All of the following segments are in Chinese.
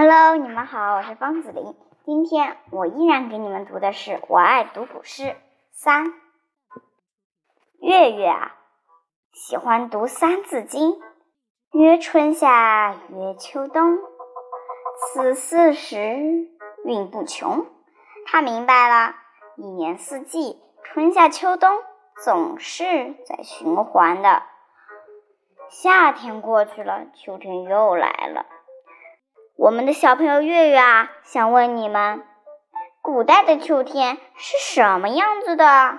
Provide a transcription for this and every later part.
Hello，你们好，我是方子琳。今天我依然给你们读的是《我爱读古诗》三。月月啊，喜欢读《三字经》，曰春夏，曰秋冬，此四时运不穷。他明白了，一年四季，春夏秋冬总是在循环的。夏天过去了，秋天又来了。我们的小朋友月月啊，想问你们：古代的秋天是什么样子的？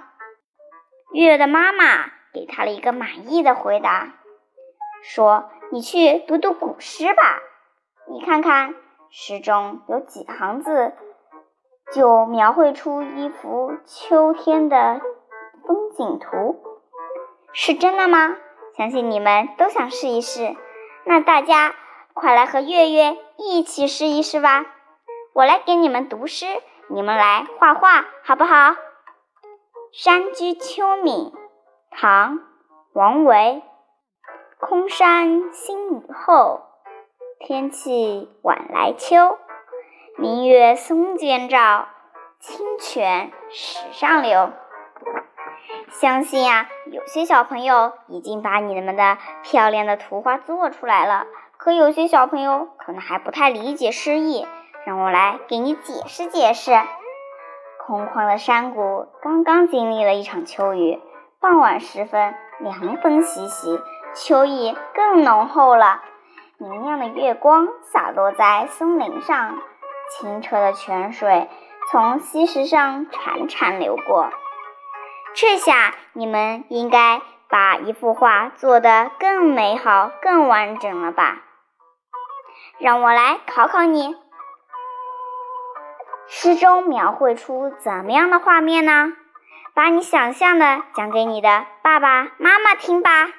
月月的妈妈给他了一个满意的回答，说：“你去读读古诗吧，你看看诗中有几行字，就描绘出一幅秋天的风景图，是真的吗？相信你们都想试一试，那大家。”快来和月月一起试一试吧！我来给你们读诗，你们来画画，好不好？《山居秋暝》唐·王维，空山新雨后，天气晚来秋。明月松间照，清泉石上流。相信呀，有些小朋友已经把你们的漂亮的图画做出来了。可有些小朋友可能还不太理解诗意，让我来给你解释解释。空旷的山谷刚刚经历了一场秋雨，傍晚时分，凉风习习，秋意更浓厚了。明亮的月光洒落在松林上，清澈的泉水从溪石上潺潺流过。这下你们应该把一幅画做得更美好、更完整了吧？让我来考考你，诗中描绘出怎么样的画面呢？把你想象的讲给你的爸爸妈妈听吧。